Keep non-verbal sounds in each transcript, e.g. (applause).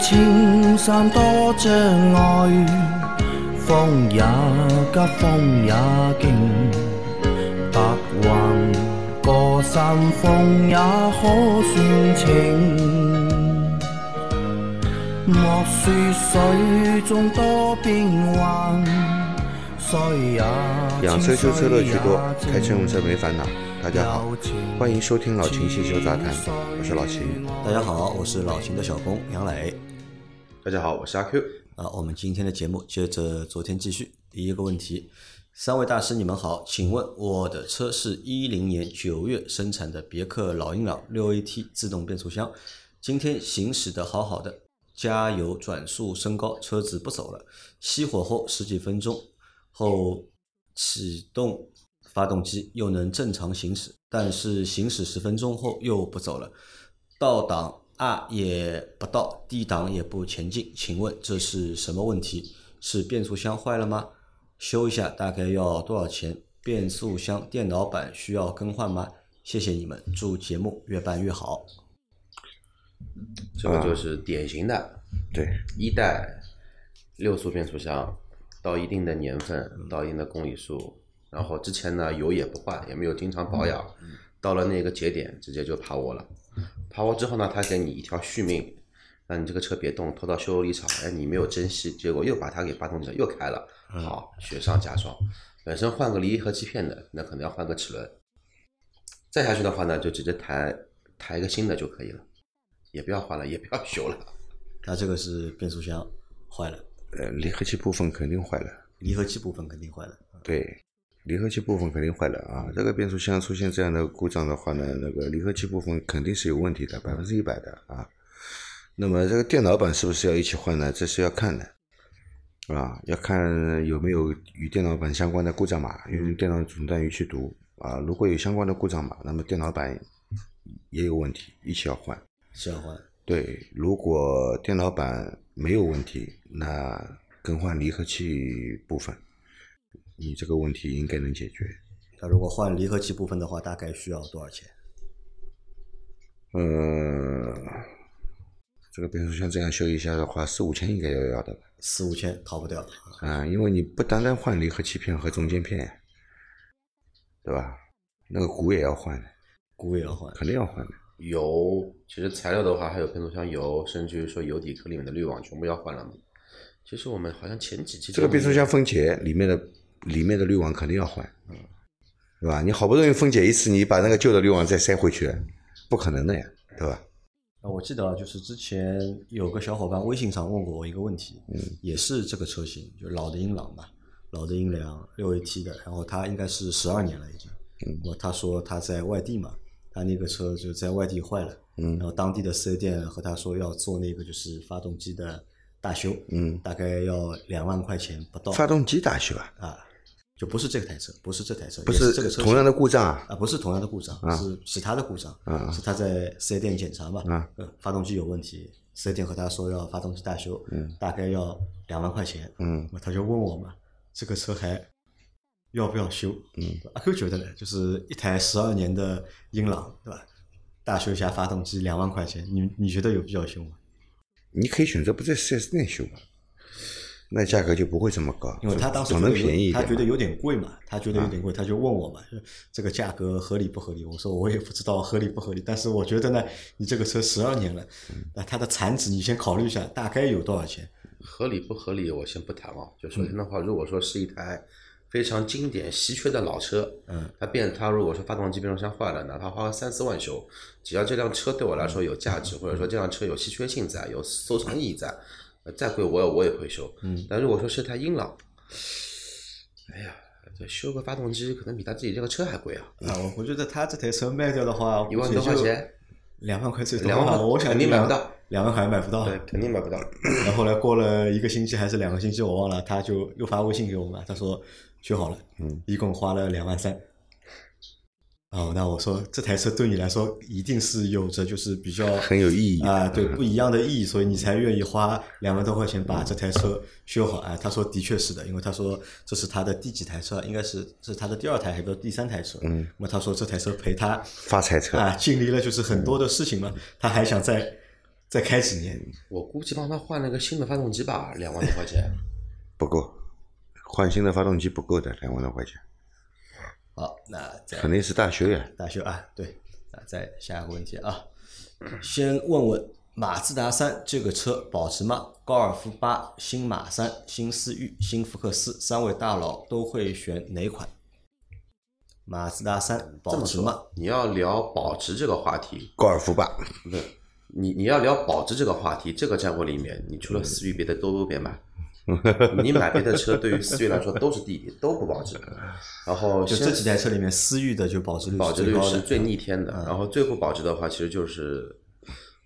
青山多障碍，风也急，风也劲，白云过山峰也可算情。莫说水中多变幻，水也养车修车乐趣多，清开车用车没烦恼。大家好，欢迎收听老秦汽修杂谈，我是老秦。大家好，我是老秦的小工杨磊。大家好，我是阿 Q。啊，我们今天的节目接着昨天继续。第一个问题，三位大师你们好，请问我的车是一零年九月生产的别克老英朗六 AT 自动变速箱，今天行驶的好好的，加油转速升高，车子不走了，熄火后十几分钟后启动发动机又能正常行驶，但是行驶十分钟后又不走了，倒档 R 也不到，D 档也不前进，请问这是什么问题？是变速箱坏了吗？修一下大概要多少钱？变速箱电脑板需要更换吗？谢谢你们，祝节目越办越好。这个就是典型的对，一代六速变速箱，到一定的年份，到一定的公里数，然后之前呢油也不换，也没有经常保养，到了那个节点直接就趴窝了。趴窝之后呢，他给你一条续命，让你这个车别动，拖到修理厂，哎，你没有珍惜，结果又把它给发动机又开了，好，雪上加霜。本身换个离合器片的，那可能要换个齿轮。再下去的话呢，就直接抬抬一个新的就可以了，也不要换了，也不要修了。(laughs) 它这个是变速箱坏了，呃，离合器部分肯定坏了。离合器部分肯定坏了。对，离合器部分肯定坏了啊！这个变速箱出现这样的故障的话呢，那个离合器部分肯定是有问题的，百分之一百的啊。那么这个电脑板是不是要一起换呢？这是要看的，啊，要看有没有与电脑板相关的故障码，用电脑诊断仪去读啊。如果有相关的故障码，那么电脑板也有问题，一起要换。是要换。对，如果电脑板没有问题，那更换离合器部分，你这个问题应该能解决。那如果换离合器部分的话，大概需要多少钱？呃，这个变速箱这样修一下的话，四五千应该要要的吧？四五千逃不掉。啊，因为你不单单换离合器片和中间片，对吧？那个鼓也要换的，鼓也要换。肯定要换的。油，其实材料的话，还有变速箱油，甚至于说油底壳里面的滤网全部要换了嘛。其实我们好像前几期这个变速箱分解里面的里面的滤网肯定要换，对吧？你好不容易分解一次，你把那个旧的滤网再塞回去，不可能的呀，对吧？啊，我记得啊，就是之前有个小伙伴微信上问过我一个问题，嗯，也是这个车型，就老的英朗嘛，老的英朗六 AT 的，然后他应该是十二年了已经，嗯，我他说他在外地嘛，他那个车就在外地坏了，嗯。然后当地的四 S 店和他说要做那个就是发动机的大修，嗯，大概要两万块钱不到，发动机大修啊，啊，就不是这台车，不是这台车，不也是这个车同样的故障啊，啊，不是同样的故障，是其他的故障，啊是他在四 S 店检查嘛，啊呃发动机有问题，四 S 店和他说要发动机大修，大概要两万块钱，嗯他就问我嘛，这个车还要不要修？嗯，阿 Q 觉得呢，就是一台十二年的英朗，对吧？大修一下发动机两万块钱，你你觉得有必要修吗？你可以选择不在四 S 店修嘛，那价格就不会这么高，因为他当时可能便宜一点，他觉得有点贵嘛，他觉得有点贵，他就问我嘛，就这个价格合理不合理？我说我也不知道合理不合理，但是我觉得呢，你这个车十二年了，嗯那它的残值你先考虑一下，大概有多少钱？合理不合理，我先不谈啊。就首先的话，如果说是一台非常经典稀缺的老车，嗯，它变它如果说发动机变速箱坏了，哪怕花个三四万修，只要这辆车对我来说有价值，或者说这辆车有稀缺性在，有收藏意义在，呃再贵我也我也会修。嗯，但如果说是台英朗，哎呀，这修个发动机可能比他自己这个车还贵啊，啊，我我觉得他这台车卖掉的话，一万多块钱，两万块最多，两万我想肯定买不到，两万块买不到。对，肯定买不到。然后后来过了一个星期还是两个星期，我忘了，他就又发微信给我嘛，他说修好了，嗯，一共花了两万三。哦，那我说这台车对你来说一定是有着就是比较很有意义啊，对不一样的意义，所以你才愿意花两万多块钱把这台车修好。啊，他说的确是的，因为他说这是他的第几台车，应该是这是他的第二台还是第三台车。嗯，那么他说这台车陪他发财车，啊，经历了就是很多的事情嘛，他还想再再开几年。我估计帮他换了个新的发动机吧，两万多块钱。不够，换新的发动机不够的，两万多块钱，好，那再肯定是大修呀。大修啊，对，那，再下一个问题啊，先问问马自达三这个车保值吗？高尔夫八、新马三、新思域、新福克斯三位大佬都会选哪款？马自达三保值吗？你要聊保值这个话题，高尔夫吧，不是你你要聊保值这个话题，这个战国里面，你除了思域，别的都别买。(laughs) 你买别的车，对于思域来说都是弟弟，都不保值。然后就这几台车里面，思域的就保值率保值率是最逆天的。嗯然后最不保值的话，其实就是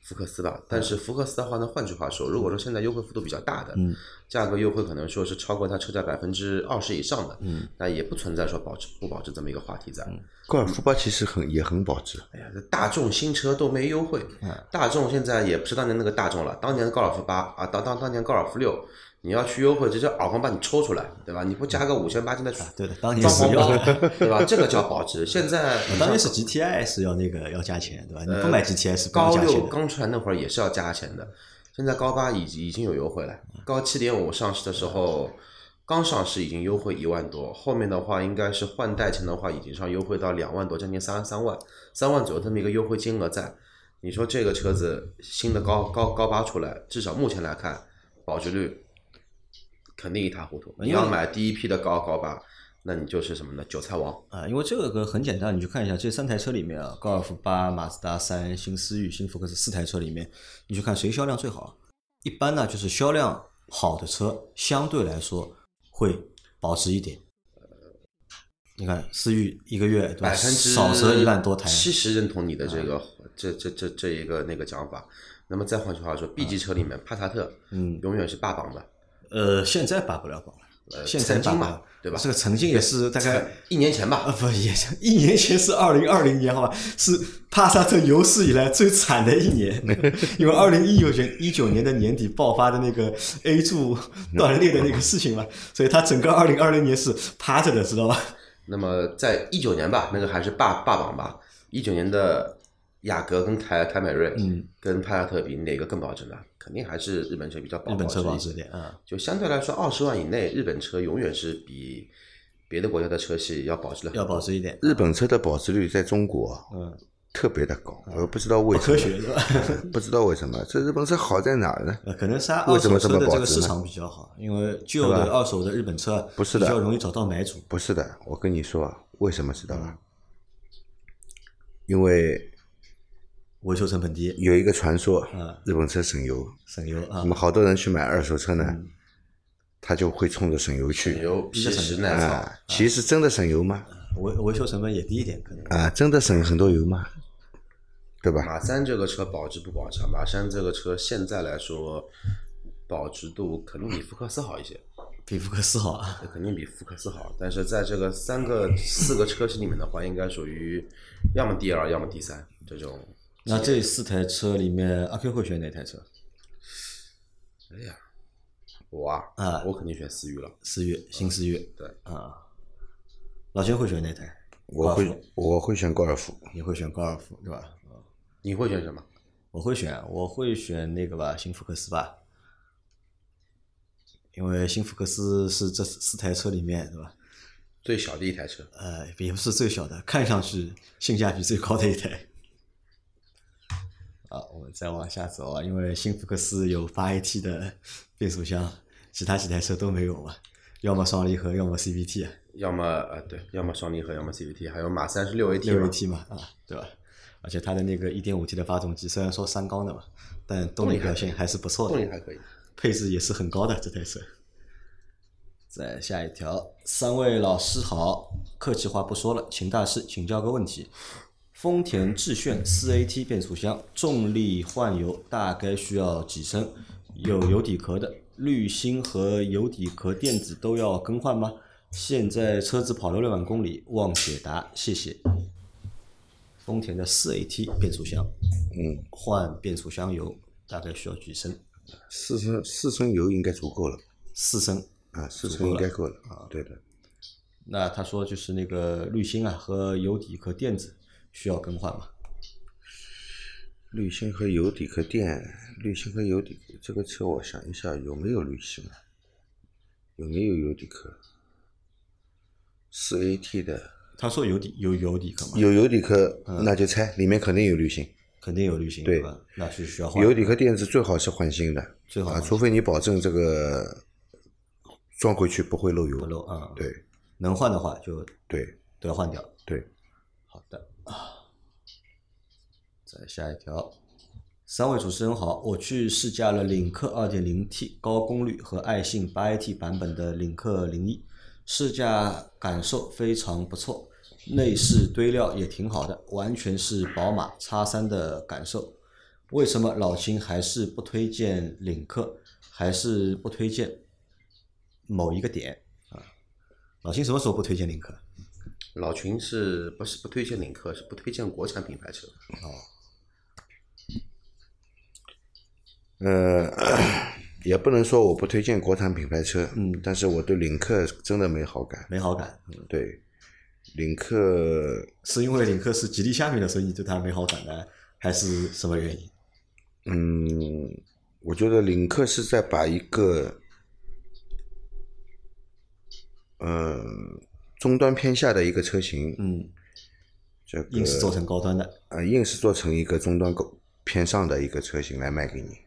福克斯吧。但是福克斯的话呢，换句话说，如果说现在优惠幅度比较大的，嗯价格优惠可能说是超过它车价百分之二十以上的，嗯那也不存在说保值不保值这么一个话题在。高尔夫八其实很也很保值，哎呀，这大众新车都没优惠，嗯大众现在也不是当年那个大众了，当年的高尔夫八啊，当当当年高尔夫六，你要去优惠，直接耳光把你抽出来，对吧？你不加个五千八千的对的，当年装是要，潢包，对吧？这个叫保值。现在 (laughs) 当年是 GTI 是要那个要加钱，对吧？你不买 GTI 是不高。六刚出来那会儿也是要加钱的，现在高八已已经有优惠了，高七点五上市的时候。刚上市已经优惠一万多，后面的话应该是换代前的话，已经上优惠到两万多，将近三三万，三万左右这么一个优惠金额在。你说这个车子新的高高高八出来，至少目前来看，保值率肯定一塌糊涂。你要买第一批的高高八，那你就是什么呢？韭菜王。啊，因为这个很简单，你去看一下这三台车里面啊，高尔夫八、马自达三、新思域、新福克斯四台车里面，你去看谁销量最好。一般呢，就是销量好的车相对来说会保值一点。你看思域一个月对吧？百分之少则一万多台，七十认同你的这个、这这这这一个那个讲法。那么再换句话说，B 级车里面帕萨特，嗯永远是霸榜的。呃，现在拔不了榜了，呃现在曾经嘛对吧这个曾经也是大概一年前吧呃，，不也一年前是二零二零年，好吧，是帕萨特有史以来最惨的一年，(laughs) 因为二零一九年一九年的年底爆发的那个 A 柱 (laughs) 断裂的那个事情嘛，所以他整个二零二零年是趴着的，知道吧？那么在一九年吧，那个还是霸霸榜吧。一九年的雅阁跟凯凯美瑞，嗯，跟帕萨特比，哪个更保值呢？肯定还是日本车比较保日本车保保值一点啊，就相对来说，二十万以内，日本车永远是比别的国家的车系要保值的要保值一点，日本车的保值率在中国嗯，特别的高，我不知道为什么，不科学是吧？(laughs) 不知道为什么，这日本车好在哪儿呢？呃，可能是它二手车的这个市场比较好，因为旧的二手的日本车不是的比较容易找到买主，不是的，我跟你说为什么知道嗯。吗？因为维修成本低，有一个传说嗯，日本车省油，省油啊那，么好多人去买二手车呢，嗯他就会冲着省油去。有皮实耐啊，，其实真的省油吗？维维修成本也低一点，可能。啊，真的省很多油吗？对吧？马三这个车保值不保值啊？马三这个车现在来说，保值度肯定比福克斯好一些，比福克斯好啊。肯定比福克斯好。但是在这个三个四个车型里面的话，应该属于要么第二，要么第三这种。那这四台车里面，阿 Q 会选哪台车？哎呀，我啊，啊我肯定选思域了。思域，新思域。对啊，老薛会选哪台？我会我会选高尔夫，你会选高尔夫对吧？啊你会选什么？我会选，我会选那个吧，新福克斯吧，因为新福克斯是这四台车里面对吧？最小的一台车，呃，也不是最小的，看上去性价比最高的一台。啊，我们再往下走啊，因为新福克斯有八 AT 的变速箱，其他几台车都没有嘛，要么双离合，要么 CVT 啊，要么呃对，要么双离合，要么 CVT，还有马三是六 AT 六 AT 嘛，啊，对吧？而且它的那个 1.5T 的发动机虽然说三缸的嘛，但动力表现还是不错的，动力还可以。配置也是很高的这台车。再下一条，三位老师好，客气话不说了，请大师请教个问题：丰田致炫四 AT 变速箱重力换油大概需要几升？有油底壳的滤芯和油底壳垫子都要更换吗？现在车子跑了六万公里，望解答，谢谢。丰田的四 AT 变速箱，嗯，换变速箱油大概需要几升？四升四升油应该足够了四升。啊，四升应该够了啊，对的。那他说就是那个滤芯啊和油底壳垫子需要更换吗？滤芯和油底壳垫，滤芯和油底这个车我想一下有没有滤芯啊？有没有油底壳？四 AT 的他说有底有油底壳嘛，有油底壳，那就拆，里面肯定有滤芯。肯定有滤芯，对吧？那是需要换。油底壳垫子最好是换新的，啊，最好换除非你保证这个装回去不会漏油。不漏啊，对能换的话就对都要换掉。对，好的啊，再下一条，三位主持人好，我去试驾了领克 2.0T 高功率和爱信 8AT 版本的领克零一，试驾感受非常不错，内饰堆料也挺好的，完全是宝马 X3 的感受。为什么老秦还是不推荐领克，还是不推荐某一个点啊？老秦什么时候不推荐领克？老秦是不是不推荐领克，是不推荐国产品牌车？呃，(clears throat) 也不能说我不推荐国产品牌车，嗯，但是我对领克真的没好感。没好感，嗯对，领克，是因为领克是吉利下面的，所以你对它没好感呢，还是什么原因？嗯，我觉得领克是在把一个，呃，终端偏下的一个车型，嗯，这个硬是做成高端的，呃，硬是做成一个终端高偏上的一个车型来卖给你。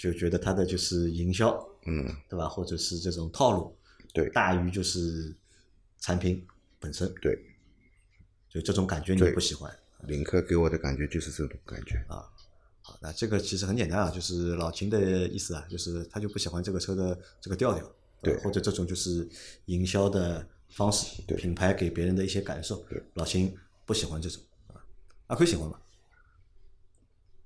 就觉得它的就是营销，嗯，对吧？或者是这种套路对大于就是产品本身，对，就这种感觉你不喜欢。领克给我的感觉就是这种感觉啊。好，那这个其实很简单啊，就是老秦的意思啊，就是他就不喜欢这个车的这个调调，对或者这种就是营销的方式，对品牌给别人的一些感受，对老秦不喜欢这种啊，阿奎喜欢吗？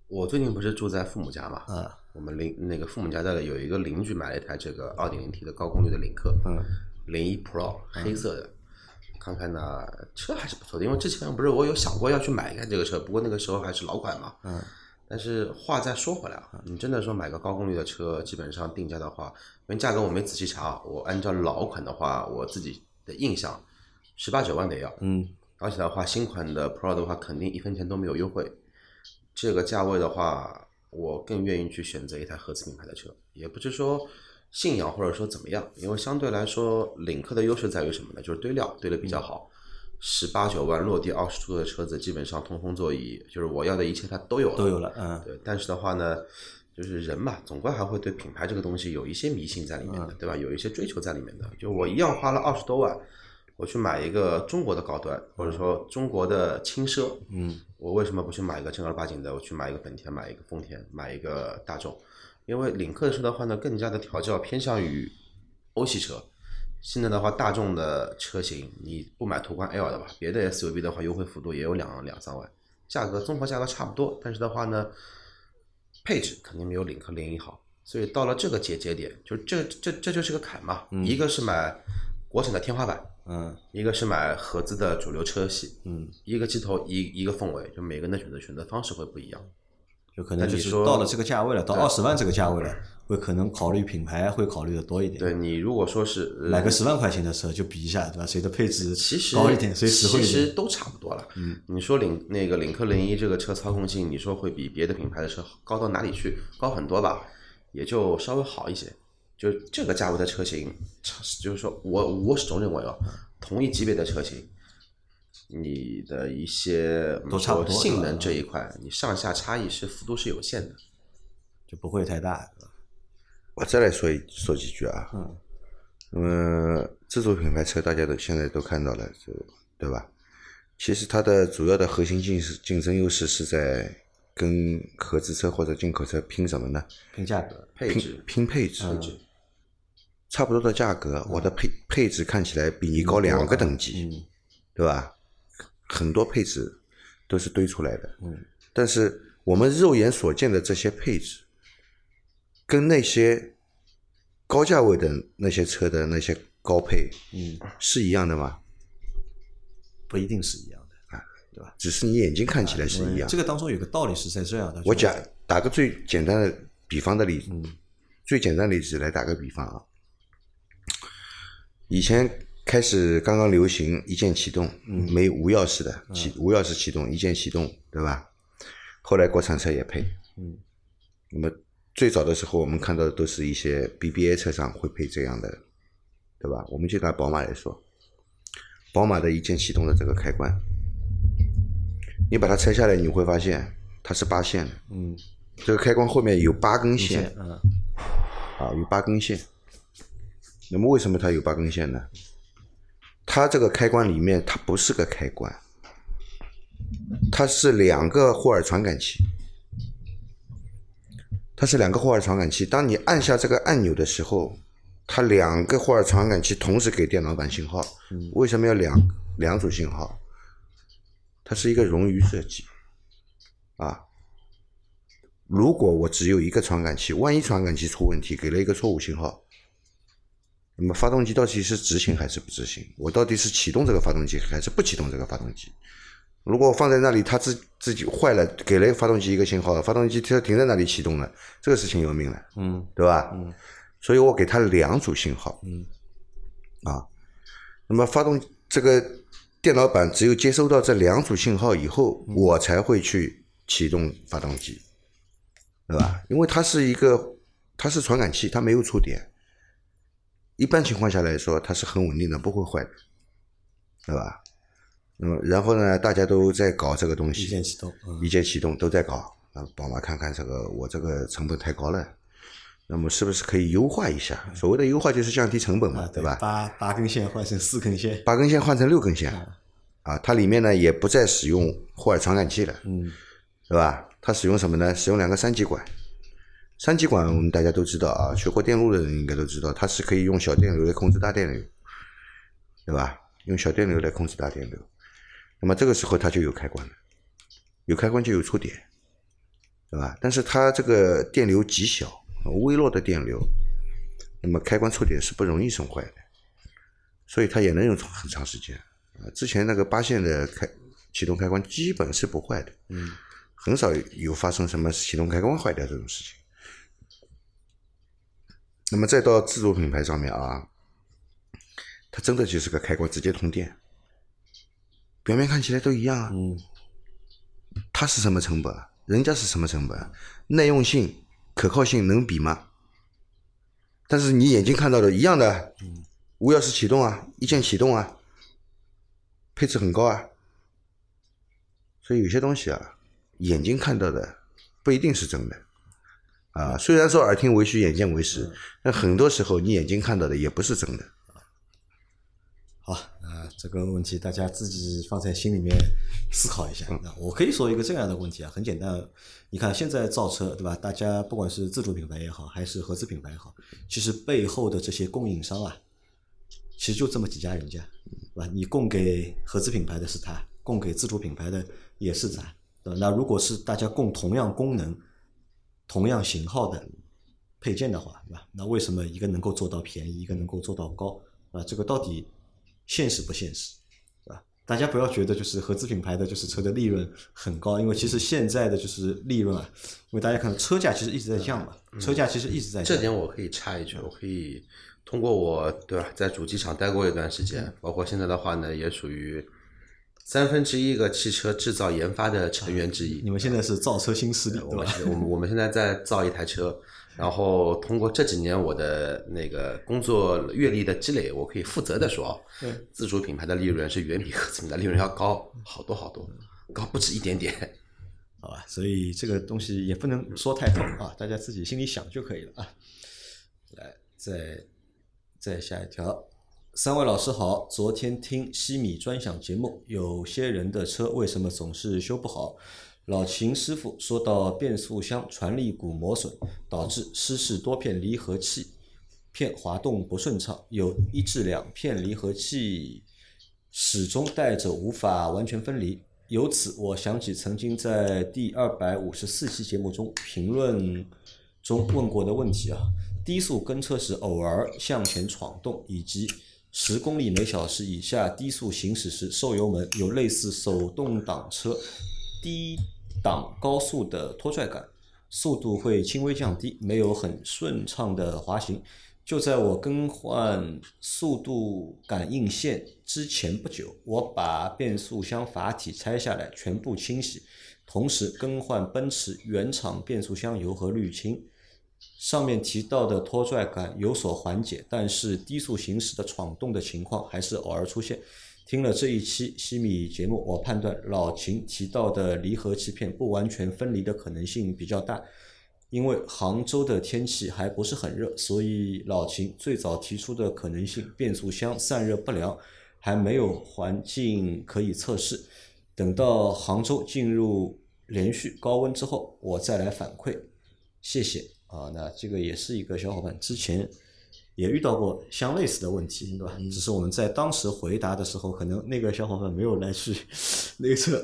我最近不是住在父母家嘛，啊，我们邻那个父母家的有一个邻居买了一台这个二点零 T 的高功率的领克，嗯，零一 Pro 黑色的，看看呢车还是不错的，因为之前不是我有想过要去买一台这个车，不过那个时候还是老款嘛，嗯，但是话再说回来啊，你真的说买个高功率的车，基本上定价的话，因为价格我没仔细查，我按照老款的话，我自己的印象，十八九万得要，嗯，而且的话，新款的 Pro 的话，肯定一分钱都没有优惠。这个价位的话，我更愿意去选择一台合资品牌的车，也不是说信仰或者说怎么样，因为相对来说，领克的优势在于什么呢？就是堆料堆的比较好，十八九万落地二十出的车子，基本上通风座椅，就是我要的一切它都有了。都有了，嗯，对，但是的话呢，就是人嘛，总归还会对品牌这个东西有一些迷信在里面的，对吧？有一些追求在里面的。就我一样花了二十多万，我去买一个中国的高端，或者说中国的轻奢，嗯，我为什么不去买一个正儿八经的？我去买一个本田，买一个丰田，买一个大众？因为领克的车的话呢，更加的调教偏向于欧系车。现在的话，大众的车型你不买途观 L 的吧，别的 SUV 的话，优惠幅度也有两两三万，价格综合价格差不多，但是的话呢，配置肯定没有领克零一好。所以到了这个节节点，就这这这就是个坎嘛。一个是买国产的天花板，嗯一个是买合资的主流车系，嗯，一个机头一一个凤尾，就每个人的选择选择方式会不一样。就可能就说到了这个价位了，到对二十万这个价位了，会可能考虑品牌会考虑的多一点。对你如果说是呃买个十万块钱的车就比一下，对吧？谁的配置其实高一点，谁实惠其一点。实都差不多了。嗯，你说领那个领克零一这个车操控性，你说会比别的品牌的车高到哪里去？高很多吧，也就稍微好一些。就这个价位的车型，就是说我我始终认为啊，同一级别的车型，你的一些都差不多性能这一块，你上下差异是幅度是有限的。就不会太大。我再来说一说几句啊，嗯，那么自主品牌车大家都现在都看到了，就对吧？其实它的主要的核心竞势竞争优势是在跟合资车或者进口车拼什么呢？拼价格，拼配置拼配置，嗯差不多的价格，我的配配置看起来比你高两个等级，嗯对吧？很多配置都是堆出来的，嗯，但是我们肉眼所见的这些配置，跟那些高价位的那些车的那些高配嗯，是一样的吗？不一定是一样的啊，对吧。只是你眼睛看起来是一样。这个当中有个道理是在这样的。我讲打个最简单的比方的例子，嗯最简单的例子来打个比方啊。以前开始刚刚流行一键启动，嗯没无钥匙的启无钥匙启动，一键启动，对吧？后来国产车也配。嗯，那么最早的时候，我们看到的都是一些 BBA 车上会配这样的，对吧？我们就拿宝马来说，宝马的一键启动的这个开关，你把它拆下来，你会发现它是八线的。嗯，这个开关后面有八根线，嗯，啊，有八根线。那么为什么它有八根线呢？它这个开关里面它不是个开关，它是两个霍尔传感器，它是两个霍尔传感器。当你按下这个按钮的时候，它两个霍尔传感器同时给电脑板信号。为什么要两两组信号？它是一个冗余设计，啊。如果我只有一个传感器，万一传感器出问题，给了一个错误信号，那么发动机到底是执行还是不执行？我到底是启动这个发动机还是不启动这个发动机？如果放在那里，它自自己坏了，给了发动机一个信号，发动机它停在那里启动了，这个事情要命了，嗯，对吧？嗯，所以我给它两组信号，嗯，啊，那么发动这个电脑板只有接收到这两组信号以后，我才会去启动发动机。对吧？因为它是一个，它是传感器，它没有触点。一般情况下来说，它是很稳定的，不会坏的，对吧？那么然后呢，大家都在搞这个东西，一键启动，一键启动都在搞。那，宝马看看这个，我这个成本太高了，那么是不是可以优化一下？所谓的优化就是降低成本嘛，对吧？八八根线换成四根线，八根线换成六根线，啊，它里面呢也不再使用霍尔传感器了，嗯，对吧？它使用什么呢？使用两个三极管。三极管我们大家都知道啊，学过电路的人应该都知道，它是可以用小电流来控制大电流，对吧？用小电流来控制大电流。那么这个时候它就有开关了，有开关就有触点，对吧？但是它这个电流极小，微弱的电流，那么开关触点是不容易损坏的，所以它也能用很长时间。啊，之前那个八线的开启动开关基本是不坏的，嗯。很少有发生什么启动开关坏掉这种事情。那么再到自主品牌上面啊，它真的就是个开关直接通电，表面看起来都一样啊。嗯。它是什么成本？人家是什么成本？耐用性、可靠性能比吗？但是你眼睛看到的一样的，无钥匙启动啊，一键启动啊，配置很高啊。所以有些东西啊。眼睛看到的不一定是真的，啊，虽然说耳听为虚，眼见为实，但很多时候你眼睛看到的也不是真的。好啊，这个问题大家自己放在心里面思考一下。那我可以说一个这样的问题啊，很简单，你看现在造车对吧？大家不管是自主品牌也好，还是合资品牌也好，其实背后的这些供应商啊，其实就这么几家人家，对吧？你供给合资品牌的是他，供给自主品牌的也是咱。那如果是大家供同样功能、同样型号的配件的话，对吧？那为什么一个能够做到便宜，一个能够做到高？啊，这个到底现实不现实？对吧？大家不要觉得就是合资品牌的就是车的利润很高，因为其实现在的就是利润啊，因为大家看车价其实一直在降嘛，车价其实一直在降。这点我可以插一句，我可以通过我对吧，在主机厂待过一段时间，包括现在的话呢，也属于。三分之一个汽车制造研发的成员之一。你们现在是造车新势力，对吧？我们我们现在在造一台车，然后通过这几年我的那个工作阅历的积累，我可以负责的说，自主品牌的利润是远比合资品牌利润要高好多好多，高不止一点点，(laughs) 好吧？所以这个东西也不能说太透啊，大家自己心里想就可以了啊。来，再再下一条。三位老师好，昨天听西米专享节目，有些人的车为什么总是修不好？老秦师傅说到变速箱传力鼓磨损，导致湿式多片离合器片滑动不顺畅，有一至两片离合器始终带着无法完全分离。由此我想起曾经在第二百五十四期节目中评论中问过的问题啊，低速跟车时偶尔向前闯动以及。十公里每小时以下低速行驶时，受油门有类似手动挡车低档高速的拖拽感，速度会轻微降低，没有很顺畅的滑行。就在我更换速度感应线之前不久，我把变速箱阀体拆下来，全部清洗，同时更换奔驰原厂变速箱油和滤清。上面提到的拖拽感有所缓解，但是低速行驶的闯动的情况还是偶尔出现。听了这一期西米节目，我判断老秦提到的离合器片不完全分离的可能性比较大，因为杭州的天气还不是很热，所以老秦最早提出的可能性变速箱散热不良还没有环境可以测试。等到杭州进入连续高温之后，我再来反馈。谢谢啊，那这个也是一个小伙伴之前也遇到过相类似的问题，对吧？只是我们在当时回答的时候，可能那个小伙伴没有来去那个车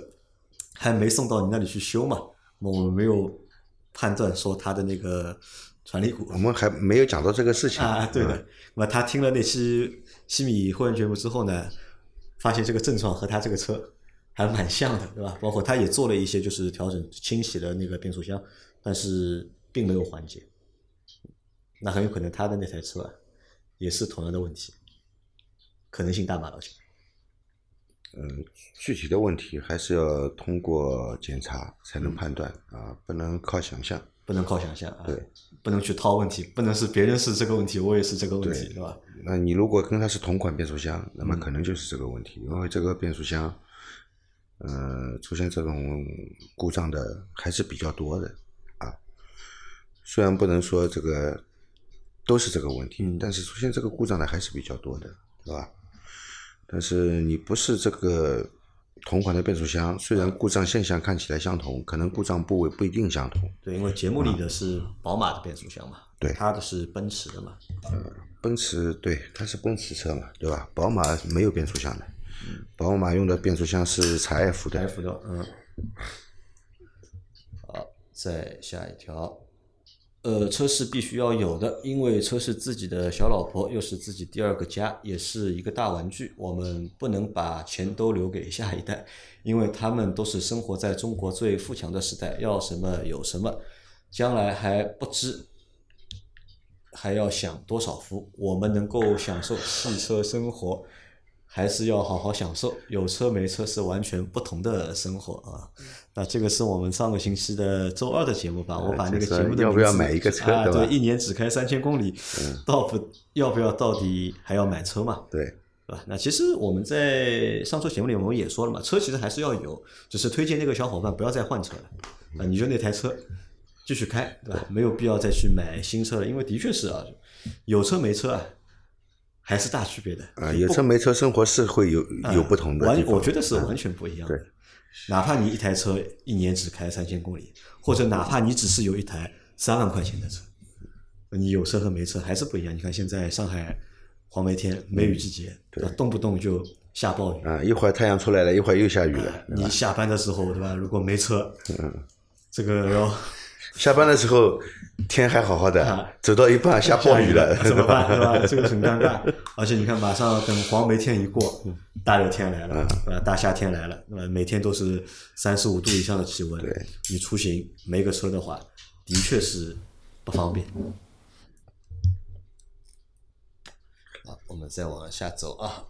还没送到你那里去修嘛，我们没有判断说他的那个传力鼓我们还没有讲到这个事情啊，对的。那么他听了那期西米会员节目之后呢，发现这个症状和他这个车还蛮像的，对吧？包括他也做了一些就是调整清洗了那个变速箱，但是并没有缓解。那很有可能他的那台车啊也是同样的问题，可能性大吧？老秦？嗯，具体的问题还是要通过检查才能判断啊，不能靠想象。不能靠想象啊，对，不能去套问题，不能是别人是这个问题，我也是这个问题，对对吧？那你如果跟他是同款变速箱，那嗯么可能就是这个问题，因为这个变速箱，呃，出现这种故障的还是比较多的啊。虽然不能说这个都是这个问题，嗯但是出现这个故障的还是比较多的，对吧？但是你不是这个同款的变速箱，虽然故障现象看起来相同，可能故障部位不一定相同。对，因为节目里的是宝马的变速箱嘛，对它的是奔驰的嘛，呃奔驰对，它是奔驰车嘛，对吧？宝马没有变速箱的，宝马用的变速箱是柴 F 的，F 的，嗯。好，再下一条，呃，车是必须要有的，因为车是自己的小老婆，又是自己第二个家，也是一个大玩具。我们不能把钱都留给下一代，因为他们都是生活在中国最富强的时代，要什么有什么，将来还不知还要享多少福。我们能够享受汽车生活，还是要好好享受。有车没车是完全不同的生活啊。那这个是我们上个星期的周二的节目吧？我把那个节目的要不要买一个车啊？对一年只开三千公里，到不要不要到底还要买车嘛？对，对吧？那其实我们在上周节目里我们也说了嘛，车其实还是要有，只是推荐那个小伙伴不要再换车了，啊，你就那台车继续开，对吧？没有必要再去买新车了，因为的确是啊，有车没车啊，还是大区别的啊，有车没车生活是会有有不同的完我觉得是完全不一样的。对哪怕你一台车一年只开三千公里，或者哪怕你只是有一台三万块钱的车，你有车和没车还是不一样。你看现在上海黄梅天梅雨季节，对吧？动不动就下暴雨。啊，一会儿太阳出来了，一会儿又下雨了。你下班的时候，对吧？如果没车，嗯这个要下班的时候天还好好啊的，走到一半下暴雨了，(laughs) 怎么办？对吧？这个很尴尬。而且你看，马上等黄梅天一过，大热天来了，对吧？大夏天来了，那么每天都是三十五度以上的气温，你出行没个车的话，的确是不方便。好，我们再往下走啊。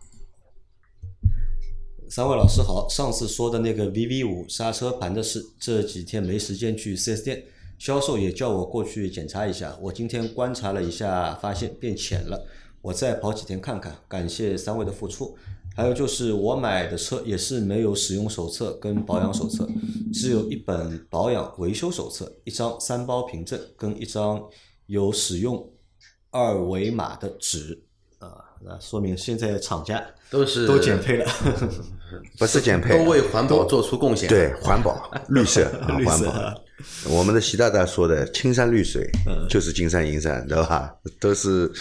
三位老师好，上次说的那个 VV 五刹车盘的事，这几天没时间去 4S 店，销售也叫我过去检查一下。我今天观察了一下，发现变浅了，我再跑几天看看。感谢三位的付出。还有就是我买的车也是没有使用手册跟保养手册，只有一本保养维修手册，一张三包凭证跟一张有使用二维码的纸啊，那说明现在厂家都是都减配了。(laughs) 不是减配都，为环保做出贡献。对环保绿色啊绿环保。(laughs) (laughs) 我们的习大大说的“青山绿水”就是金山银山，对吧？(laughs) 都是。(laughs)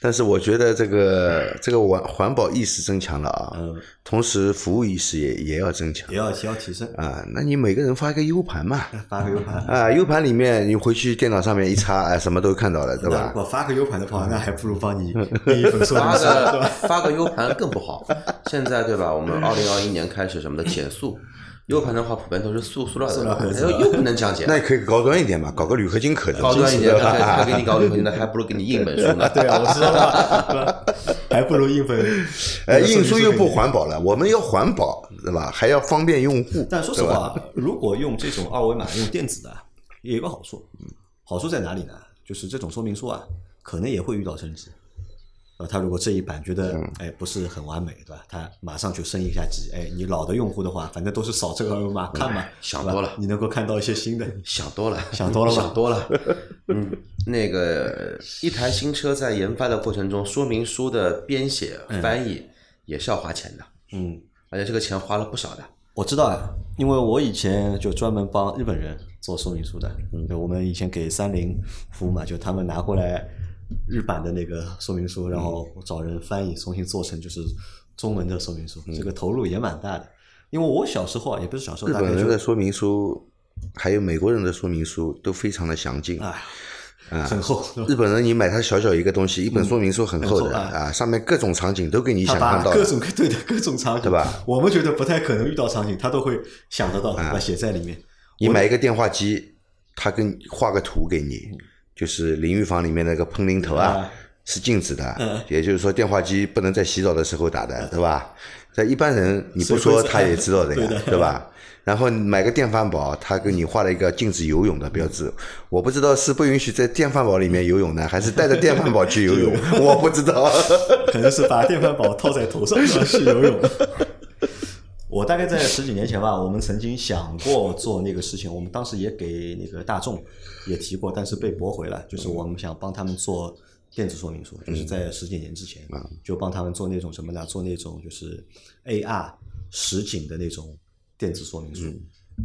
但是我觉得这个这个环环保意识增强了啊，同时服务意识也也要增强也要也要提升，啊。那你每个人发一个 U 盘嘛，发个 U 盘。啊，U 盘里面你回去电脑上面一插，哎，什么都看到了，对吧？我发个 U 盘的话，那还不如帮你印一本说明发书，对个？发个 U 盘更不好。现在对吧？我们二零二一年开始什么的减速，U 盘的话普遍都是塑塑料的，子又又不能降解。那也可以高端一点嘛，搞个铝合金壳的，高端一点，对他他给你搞铝合金的，还不如给你印本书呢。(laughs) 对啊，我知道？(laughs) 还不如印本。呃，印书又不环保了，我们要环保，对吧？还要方便用户。但说实话，如果用这种二维码用电子的，也有个好处。好处在哪里呢？就是这种说明书啊，可能也会遇到升级。呃，他如果这一版觉得哎不是很完美，对吧？他马上就升一下级。哎，你老的用户的话，反正都是扫这个二维码看嘛，想多了，你能够看到一些新的。想多了，想多了，(laughs) 想多了。(laughs) 嗯，那个一台新车在研发的过程中，说明书的编写、翻译也是要花钱的。嗯，而且这个钱花了不少的。我知道啊，因为我以前就专门帮日本人做说明书的。嗯，我们以前给三菱服务嘛，就他们拿过来。日版的那个说明书，然后找人翻译，重新做成就是中文的说明书，这个投入也蛮大的。因为我小时候啊，也不是小时候，日本人的说明书，还有美国人的说明书都非常的详尽，啊，很厚。日本人你买他小小一个东西，一本说明书很厚的啊，上面各种场景都给你想象到，各种对的各种场景，对吧？我们觉得不太可能遇到场景，他都会想得到，把写在里面。你买一个电话机，他跟画个图给你。就是淋浴房里面那个喷淋头啊，是禁止的，也就是说电话机不能在洗澡的时候打的，对吧？在一般人你不说他也知道的呀，(laughs) 对吧？然后买个电饭煲，他给你画了一个禁止游泳的标志，我不知道是不允许在电饭煲里面游泳呢，还是带着电饭煲去游泳，(laughs) 我不知道，可能是把电饭煲套在头上去游泳。我大概在十几年前吧，我们曾经想过做那个事情，我们当时也给那个大众也提过，但是被驳回了。就是我们想帮他们做电子说明书，就是在十几年之前，就帮他们做那种什么呢？做那种就是 AR 实景的那种电子说明书。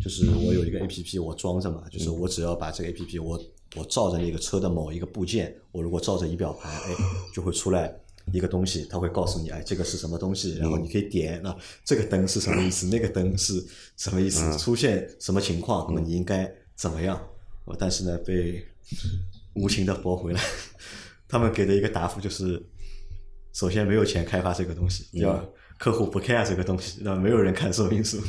就是我有一个 APP，我装着嘛，就是我只要把这个 APP，我我照着那个车的某一个部件，我如果照着仪表盘，哎，就会出来。一个东西，他会告诉你，哎，这个是什么东西，然后你可以点，那这个灯是什么意思？(laughs) 那个灯是什么意思？出现什么情况？那么你应该怎么样？但是呢，被无情的驳回了。(laughs) 他们给的一个答复就是：首先没有钱开发这个东西，第二客户不 care 这个东西，那没有人看说明书。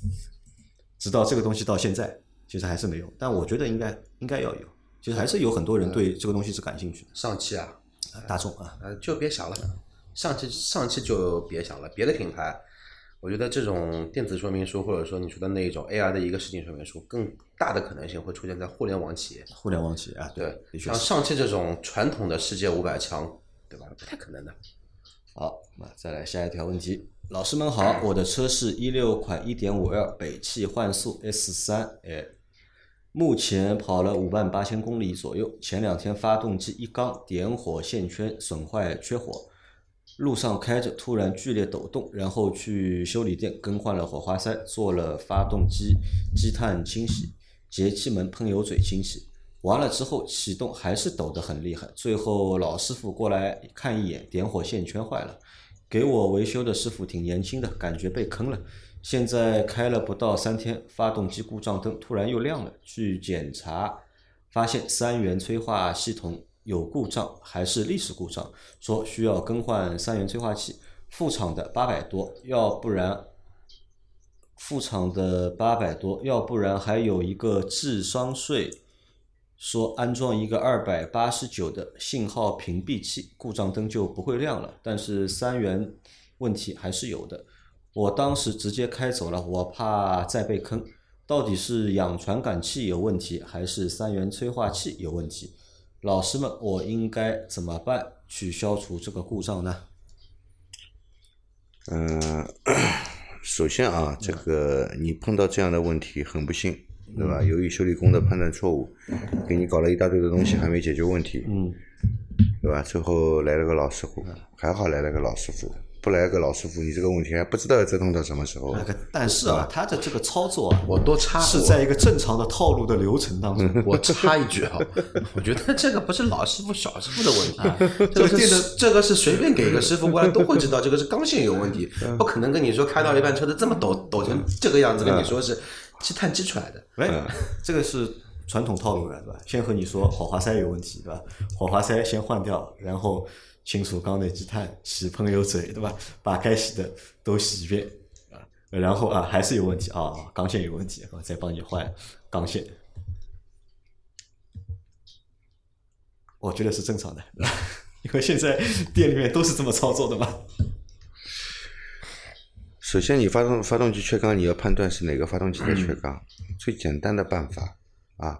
(laughs) 直到这个东西到现在，其实还是没有。但我觉得应该应该要有，其实还是有很多人对这个东西是感兴趣的。上汽啊。大众啊，呃，就别想了，上汽上汽就别想了。别的品牌，我觉得这种电子说明书，或者说你说的那一种 AR 的一个实景说明书，更大的可能性会出现在互联网企业。互联网企业啊，对，像上汽这种传统的世界五百强，对吧？不太可能的。好，那再来下一条问题。老师们好，我的车是一六款一点五 L 北汽幻速 S 三，哎。目前跑了五万八千公里左右。前两天发动机一缸点火线圈损坏缺火，路上开着突然剧烈抖动，然后去修理店更换了火花塞，做了发动机积碳清洗、节气门喷油嘴清洗。完了之后启动还是抖得很厉害。最后老师傅过来看一眼，点火线圈坏了。给我维修的师傅挺年轻的，感觉被坑了。现在开了不到三天，发动机故障灯突然又亮了。去检查，发现三元催化系统有故障，还是历史故障。说需要更换三元催化器，副厂的八百多，要不然副厂的八百多，要不然还有一个智商税，说安装一个二百八十九的信号屏蔽器，故障灯就不会亮了。但是三元问题还是有的。我当时直接开走了，我怕再被坑。到底是氧传感器有问题，还是三元催化器有问题？老师们，我应该怎么办去消除这个故障呢？嗯，首先啊，这个你碰到这样的问题很不幸，对吧？由于修理工的判断错误，给你搞了一大堆的东西还没解决问题，嗯，对吧？最后来了个老师傅，还好来了个老师傅。不来个老师傅，你这个问题还不知道要折腾到什么时候。那个，但是啊，他的这个操作啊，我多插是在一个正常的套路的流程当中。(laughs) 我插一句啊，(laughs) 我觉得这个不是老师傅、小师傅的问题，(laughs) 这个是这个是随便给一个师傅过来都会知道，这个是刚性有问题，不可能跟你说开到一半车子这么抖抖成这个样子，跟你说是积碳积出来的。哎，这个是传统套路了，对吧？先和你说火花塞有问题，对吧？火花塞先换掉，然后。清除缸内积碳，洗喷油嘴，对吧？把该洗的都洗一遍啊，然后啊还是有问题啊，钢线有问题，我再帮你换钢线。我觉得是正常的。(laughs) 因为现在店里面都是这么操作的嘛。首先，你发动发动机缺缸，你要判断是哪个发动机在缺缸。最简单的办法啊，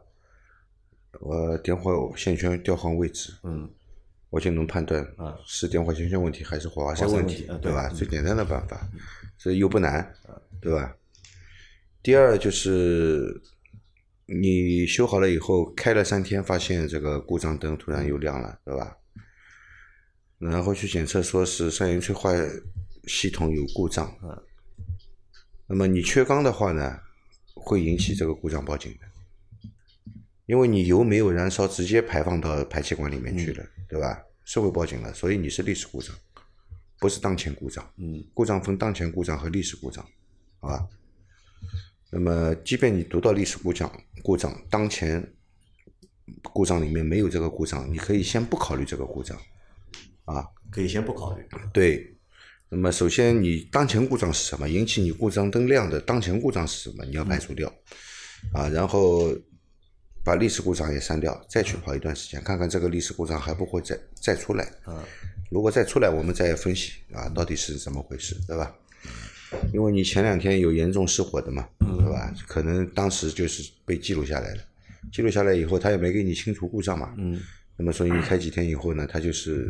我点火线圈调换位置，嗯，我就能判断啊是点火线圈问题还是活塞活塞问题问题嗯，对吧？对最简单的办法，这又不难，对吧？第二就是你修好了以后，开了三天，发现这个故障灯突然又亮了，对吧？然后去检测说是三元催化系统有故障，嗯那么你缺缸的话呢，会引起这个故障报警的，因为你油没有燃烧，直接排放到排气管里面去了，对吧？是会报警的，所以你是历史故障，不是当前故障。嗯，故障分当前故障和历史故障，好吧？那么，即便你读到历史故障，故障当前故障里面没有这个故障，你可以先不考虑这个故障，啊，可以先不考虑。对。那么，首先你当前故障是什么？引起你故障灯亮的当前故障是什么？你要排除掉，啊，然后把历史故障也删掉，再去跑一段时间，看看这个历史故障还不会再再出来。嗯，如果再出来，我们再分析啊，到底是怎么回事，对吧？因为你前两天有严重失火的嘛，对吧？可能当时就是被记录下来了，记录下来以后，他也没给你清除故障嘛，嗯，那么所以你开几天以后呢，它就是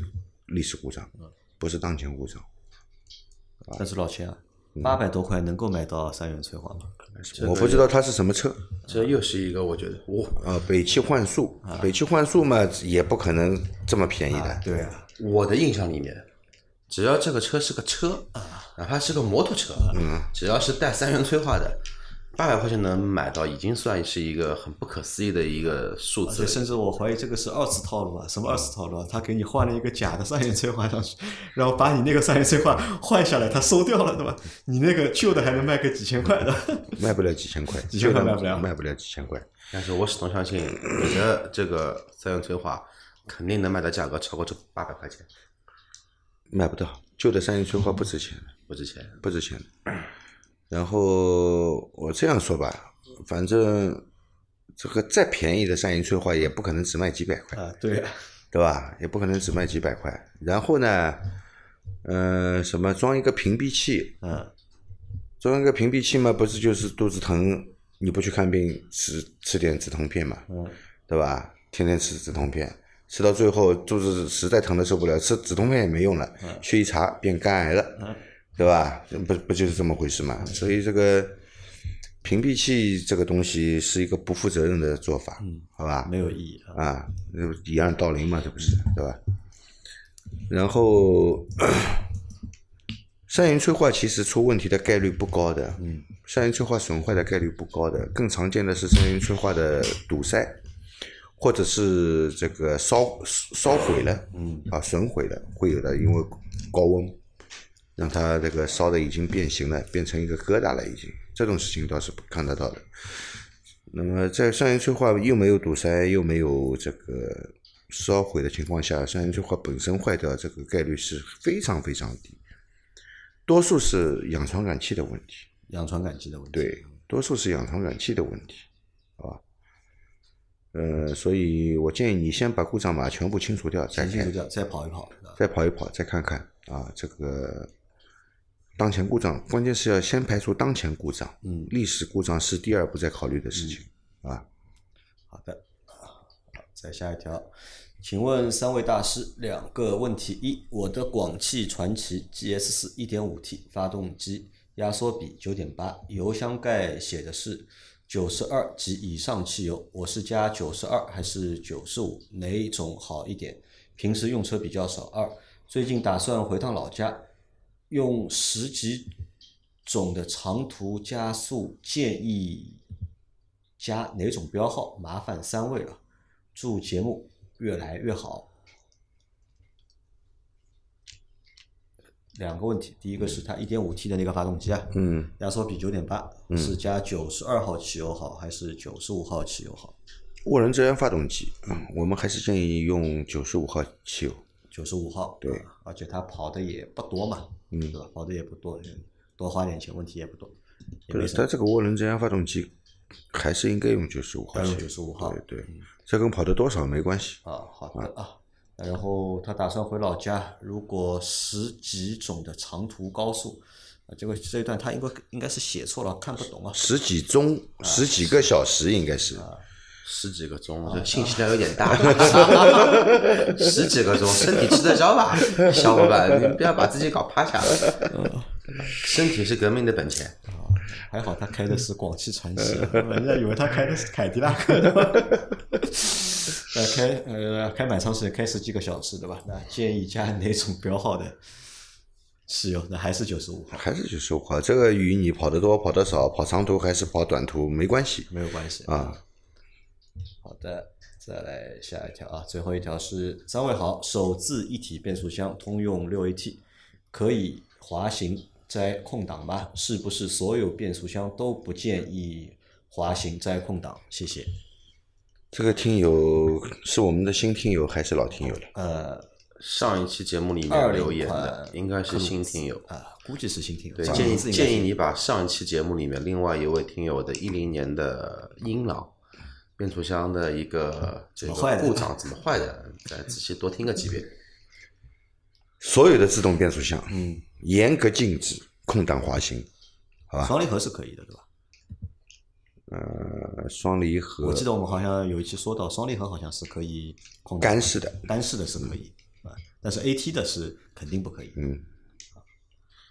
历史故障，不是当前故障。但是老钱啊，嗯。八百多块能够买到三元催化吗？我不知道它是什么车。这又是一个我觉得我啊，北汽幻速，北汽幻速嘛，也不可能这么便宜的。对啊，我的印象里面，只要这个车是个车，哪怕是个摩托车，嗯，只要是带三元催化的，八百块钱能买到，已经算是一个很不可思议的一个数字了。而且甚至我怀疑这个是二次套路啊，什么二次套路啊？他给你换了一个假的三元催化上去，然后把你那个三元催化换下来，他收掉了，对吧？你那个旧的还能卖个几千块的。(laughs) 卖不了几千块，几千块卖不了卖不了几千块。但是我始终相信，你的这个三元催化肯定能卖的价格超过这八百块钱，卖不到，旧的三元催化不值钱。不值钱。不值钱的。然后我这样说吧，反正这个再便宜的三元催化也不可能只卖几百块，啊，对啊，对吧？也不可能只卖几百块。然后呢，呃，什么装一个屏蔽器，嗯，装一个屏蔽器嘛，不是就是肚子疼，你不去看病，吃吃点止痛片嘛，嗯，对吧？天天吃止痛片，吃到最后肚子实在疼的受不了，吃止痛片也没用了，去一查变肝癌了，嗯对吧？不不就是这么回事嘛？所以这个屏蔽器这个东西是一个不负责任的做法，好吧？没有意义啊。啊，那以样道零嘛，这不是对吧？然后 (clears throat) 三元催化其实出问题的概率不高的，嗯，三元催化损坏的概率不高的，更常见的是三元催化的堵塞，或者是这个烧烧毁了，嗯，啊损毁了，会有的，因为高温让它这个烧的已经变形了，变成一个疙瘩了，已经这种事情倒是看得到的。那么在上元催化又没有堵塞又没有这个烧毁的情况下，上元催化本身坏掉这个概率是非常非常低，多数是氧传感器的问题，氧传感器的问题。对，多数是氧传感器的问题，好吧？呃，所以我建议你先把故障码全部清除掉，再开先清除掉，再跑一跑。再跑一跑，再看看啊，这个当前故障，关键是要先排除当前故障，嗯历史故障是第二步再考虑的事情，啊。好的，好，再下一条，请问三位大师两个问题：一，我的广汽传祺 GS 四一点五 T 发动机压缩比九点八，油箱盖写的是九十二及以上汽油，我是加九十二还是九十五？哪种好一点？平时用车比较少。二，最近打算回趟老家，用十几种的长途加速，建议加哪种标号？麻烦三位了。祝节目越来越好。两个问题，第一个是它一点五 T 的那个发动机啊，嗯，压缩比九点八，是加九十二号汽油好还是九十五号汽油好？涡轮增压发动机，嗯，我们还是建议用九十五号汽油。九十五号，对啊，而且他跑的也不多嘛，嗯对吧？跑的也不多，多花点钱问题也不多，也不是，没什么它。这个涡轮增压发动机还是应该用九十五号该用汽油。95号对对，这跟跑的多少没关系。啊，好的啊，然后他打算回老家，如果十几种的长途高速，啊，这个这一段他应该应该是写错了，看不懂啊。十几钟，十几个小时应该是。十几个钟，这信息量有点大。(laughs) 十几个钟，身体吃得消吧，小伙伴，你不要把自己搞趴下了。身体是革命的本钱。还好他开的是广汽传祺，(laughs) 人家以为他开的是凯迪拉克的。呃，开呃开满长时间开十几个小时对吧？那建议加哪种标号的汽油？那还是九十五号，还是九十五号。这个与你跑得多跑得少，跑长途还是跑短途没关系。没有关系啊。好的，再来下一条啊，最后一条是三位好，手自一体变速箱通用六 AT 可以滑行摘空档吗？是不是所有变速箱都不建议滑行摘空档？谢谢。这个听友是我们的新听友还是老听友了？呃，上一期节目里面留言的应该是新听友啊，估计是新听友。对，建议建议你把上一期节目里面另外一位听友的一零年的英朗。变速箱的一个这个故障怎么坏的？(laughs) 再仔细多听个几遍。所有的自动变速箱，嗯，严格禁止空档滑行，好吧？双离合是可以的，对吧？呃，双离合，我记得我们好像有一期说到双离合好像是可以空干式的，干式的是可以啊，但是 AT 的是肯定不可以。嗯。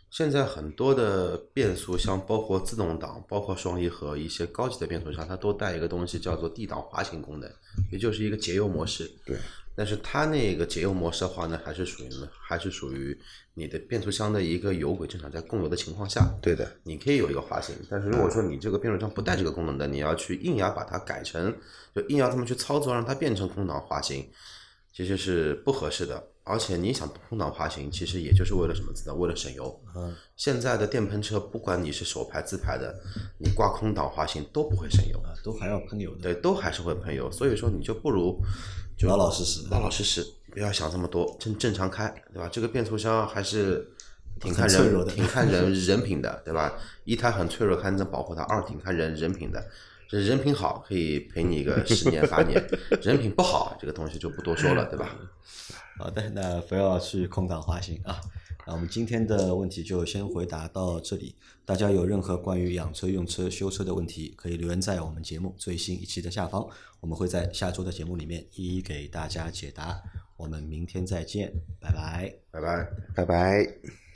现在很多的变速箱，包括自动挡、包括双离合，一些高级的变速箱，它都带一个东西叫做 D 档滑行功能，也就是一个节油模式。对。但是它那个节油模式的话呢，还是属于，还是属于你的变速箱的一个油轨正常在供油的情况下。对的。你可以有一个滑行，但是如果说你这个变速箱不带这个功能的，你要去硬要把它改成，就硬要这么去操作，让它变成空档滑行，其实是不合适的。而且你想空档滑行，其实也就是为了什么？知道？为了省油。嗯。现在的电喷车，不管你是手排自排的，你挂空挡滑行都不会省油，都还要喷油的。对，都还是会喷油。所以说，你就不如就老老实实，老老实实，不要想这么多，正正常开，对吧？这个变速箱还是挺看人，挺看人人品的，对吧？一台很脆弱，看能保护它；二挺看人人品的。这人品好，可以陪你一个十年八年；(laughs) 人品不好，这个东西就不多说了，对吧？(laughs) 好的，那不要去空港滑行啊。那我们今天的问题就先回答到这里。大家有任何关于养车、用车、修车的问题，可以留言在我们节目最新一期的下方，我们会在下周的节目里面一一给大家解答。我们明天再见，拜拜，拜拜，拜拜。